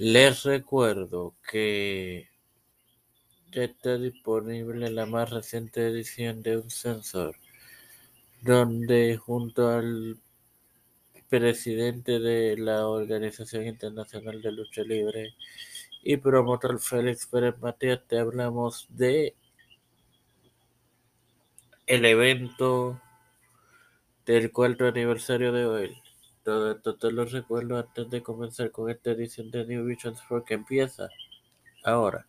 Les recuerdo que está disponible la más reciente edición de Un Sensor, donde junto al presidente de la Organización Internacional de Lucha Libre y promotor Félix Pérez Matías te hablamos de el evento del cuarto aniversario de hoy. Todo esto te lo recuerdo antes de comenzar con esta edición de New Visions porque empieza ahora.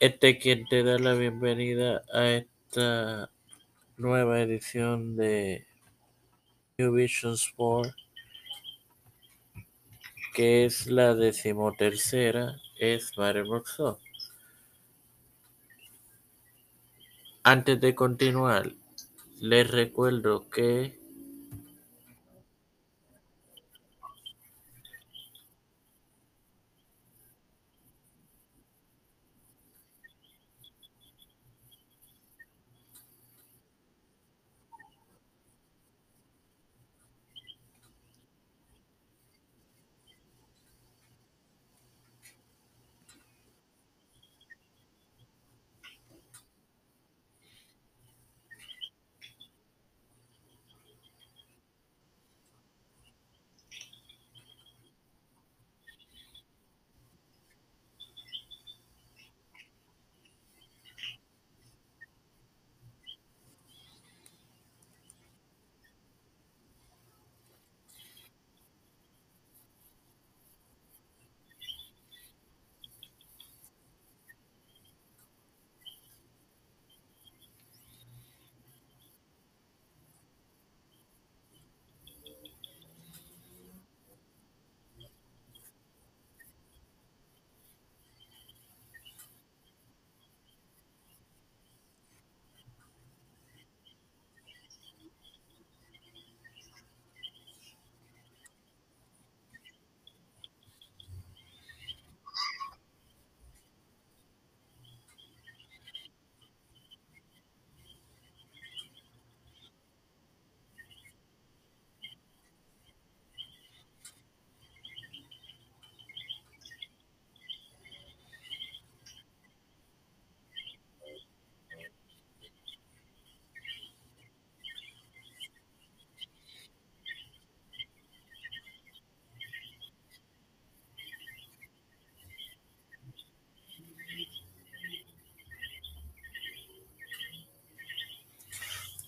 Este es quien te da la bienvenida a esta nueva edición de New Vision Sport, que es la decimotercera, es Mario Roxo. Antes de continuar, les recuerdo que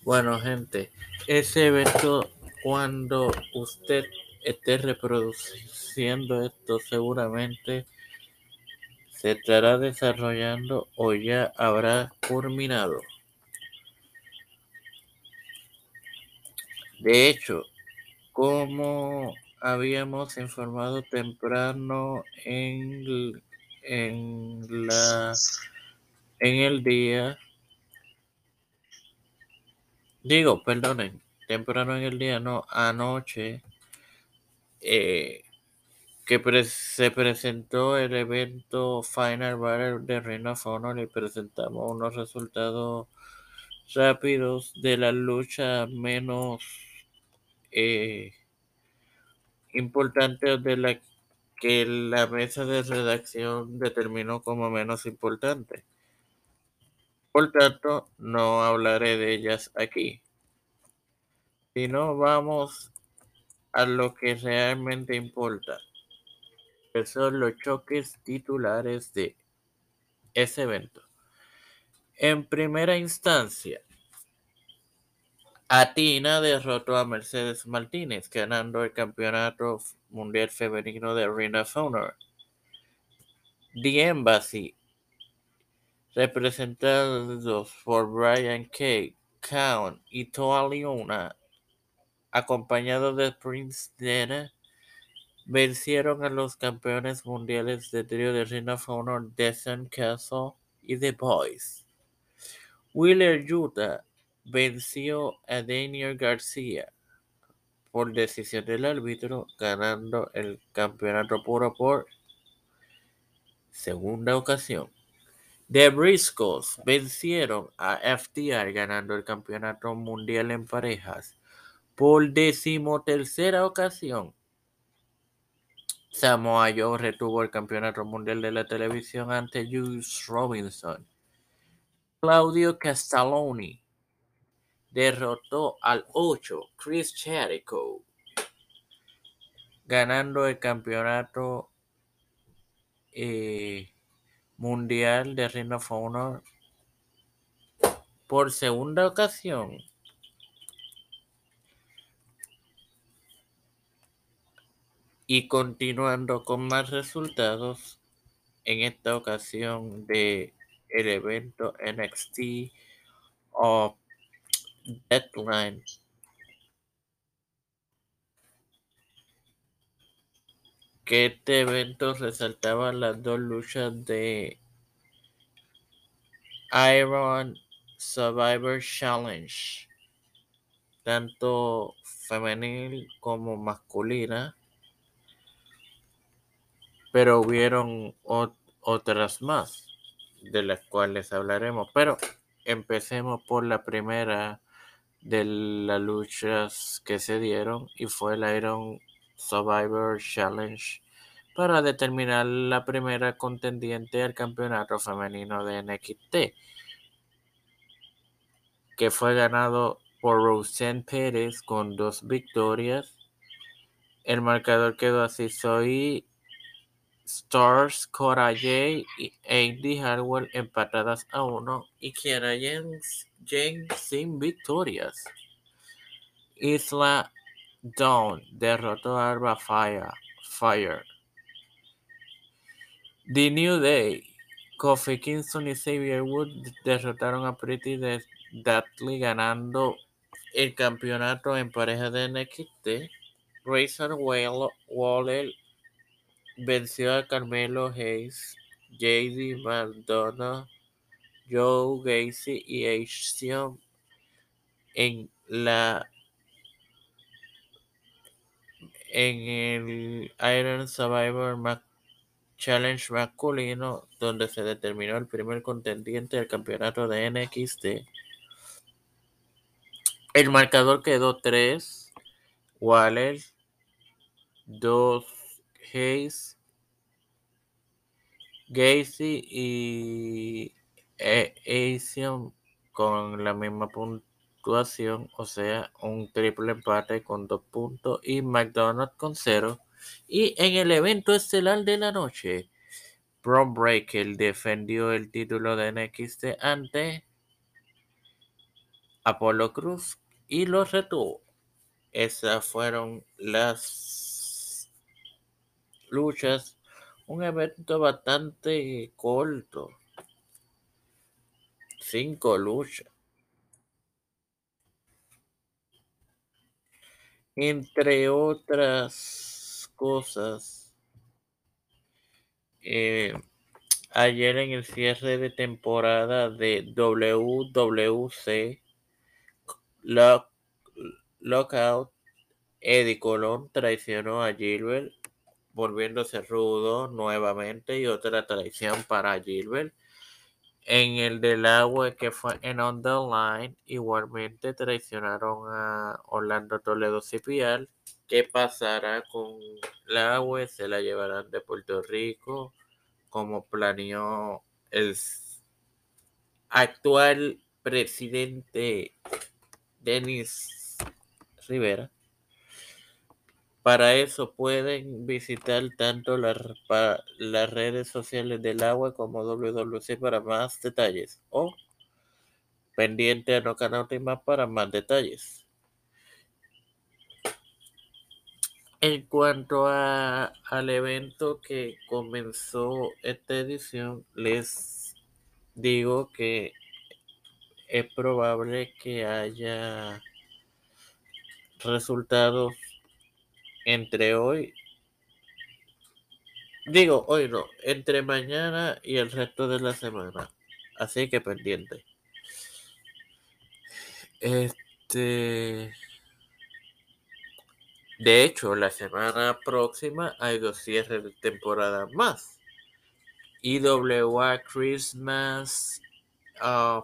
Bueno, gente, ese evento, cuando usted esté reproduciendo esto, seguramente se estará desarrollando o ya habrá culminado. De hecho, como habíamos informado temprano en, en la en el día Digo, perdonen, temprano en el día, no, anoche, eh, que se presentó el evento Final Battle de Ring of Honor y presentamos unos resultados rápidos de la lucha menos eh, importante de la que la mesa de redacción determinó como menos importante. Por tanto, no hablaré de ellas aquí. Sino vamos a lo que realmente importa, que son los choques titulares de ese evento. En primera instancia, Atina derrotó a Mercedes Martínez, ganando el campeonato mundial femenino de Ring of Honor. The Embassy representados por Brian Kay, Count y Toa Leona, acompañados de Prince Dana, vencieron a los campeones mundiales de trío de Ring of Honor, Descent Castle y The Boys. Wheeler Utah venció a Daniel García por decisión del árbitro, ganando el campeonato puro por segunda ocasión. The Briscoes vencieron a FTR ganando el campeonato mundial en parejas por decimotercera ocasión. Samoa Joe retuvo el campeonato mundial de la televisión ante Juice Robinson. Claudio Castelloni derrotó al 8 Chris Jericho, ganando el campeonato eh, mundial de Ring of Honor por segunda ocasión. Y continuando con más resultados, en esta ocasión de el evento NXT of Deadline. Que este evento resaltaba las dos luchas de Iron Survivor Challenge, tanto femenil como masculina, pero hubieron otras más, de las cuales hablaremos. Pero empecemos por la primera de las luchas que se dieron y fue el Iron Survivor Challenge para determinar la primera contendiente al campeonato femenino de NXT, que fue ganado por Roseanne Pérez con dos victorias. El marcador quedó así, soy Stars, Cora J y Andy Harwell empatadas a uno y Kiara James, James sin victorias. Isla Dawn derrotó a Arba Fire. Fire. The New Day, Kofi Kingston y Xavier Wood derrotaron a Pretty Deadly ganando el campeonato en pareja de NXT. Razor Waller venció a Carmelo Hayes, JD McDonough, Joe Gacy y Action en la en el Iron Survivor Challenge masculino, donde se determinó el primer contendiente del campeonato de NXT. El marcador quedó 3, Waller, 2, Hayes, Gacy y e Asian con la misma o sea, un triple empate con dos puntos y McDonald's con cero. Y en el evento estelar de la noche, Bron Breaker defendió el título de NXT ante Apollo Cruz y lo retuvo. Esas fueron las luchas. Un evento bastante corto. Cinco luchas. Entre otras cosas. Eh, ayer en el cierre de temporada de WWC Lockout, Eddie Colón traicionó a Gilbert, volviéndose rudo nuevamente y otra traición para Gilbert. En el del agua que fue en On the Line, igualmente traicionaron a Orlando Toledo Cipial ¿Qué pasará con la agua? ¿Se la llevarán de Puerto Rico? Como planeó el actual presidente Denis Rivera. Para eso pueden visitar tanto las, redes sociales del agua como WWC para más detalles o pendiente a no canal más para más detalles. En cuanto al evento que comenzó esta edición, les digo que es probable que haya resultados entre hoy, digo hoy no, entre mañana y el resto de la semana. Así que pendiente. Este. De hecho, la semana próxima hay dos cierres de temporada más. IWA Christmas uh,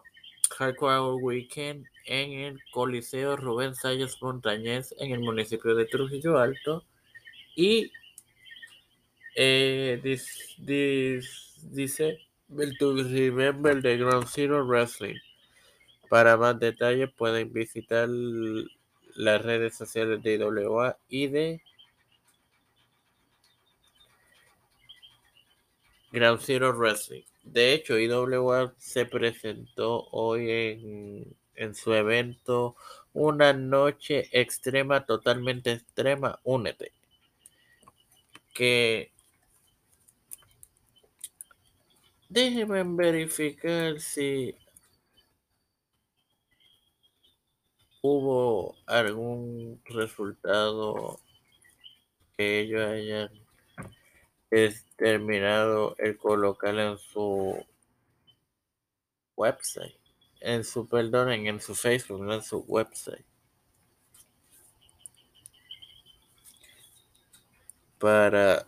Hardcore Weekend en el Coliseo Rubén Salles Montañez en el municipio de Trujillo Alto y Eh, dice to remember the Ground Zero Wrestling. Para más detalles pueden visitar las redes sociales de IWA y de Ground Zero Wrestling. De hecho, IWA se presentó hoy en, en su evento Una Noche Extrema, totalmente extrema, únete. Que déjenme verificar si hubo algún resultado que ellos hayan terminado el colocar en su website, en su, perdón, en su Facebook, no en su website. Para,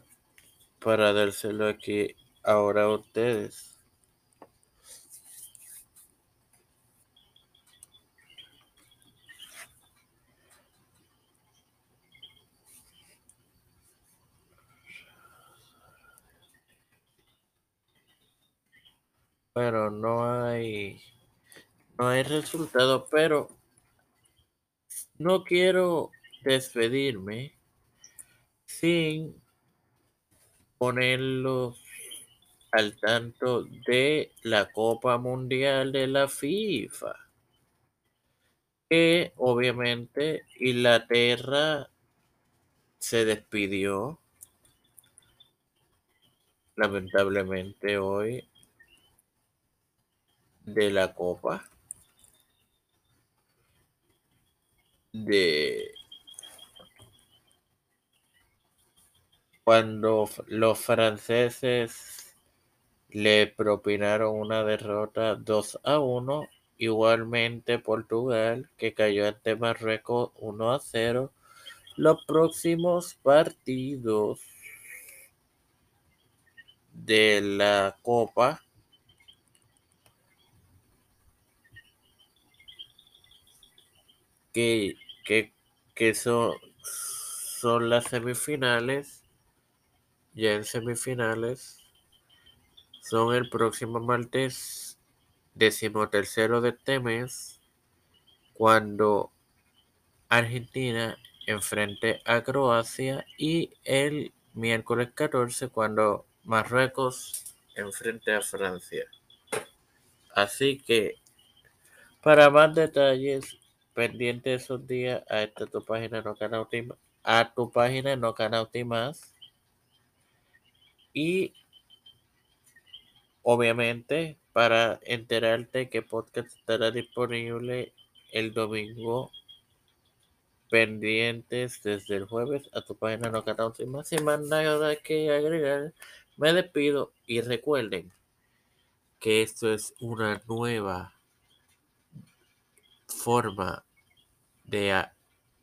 para dárselo aquí ahora a ustedes. pero no hay no hay resultado, pero no quiero despedirme sin ponerlos al tanto de la Copa Mundial de la FIFA. Que obviamente Inglaterra se despidió lamentablemente hoy de la Copa de cuando los franceses le propinaron una derrota 2 a 1, igualmente Portugal que cayó ante Marruecos 1 a 0. Los próximos partidos de la Copa que, que, son, son las semifinales, ya en semifinales, son el próximo martes decimotercero de este mes, cuando Argentina enfrente a Croacia y el miércoles 14 cuando Marruecos enfrente a Francia. Así que para más detalles pendiente esos días a esta tu página no canauti a tu página no canauti más. Y obviamente para enterarte que podcast estará disponible el domingo pendientes desde el jueves a tu página no canauti más sin más nada que agregar me despido y recuerden que esto es una nueva forma de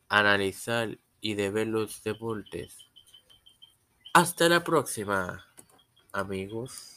analizar y de ver los deportes. Hasta la próxima, amigos.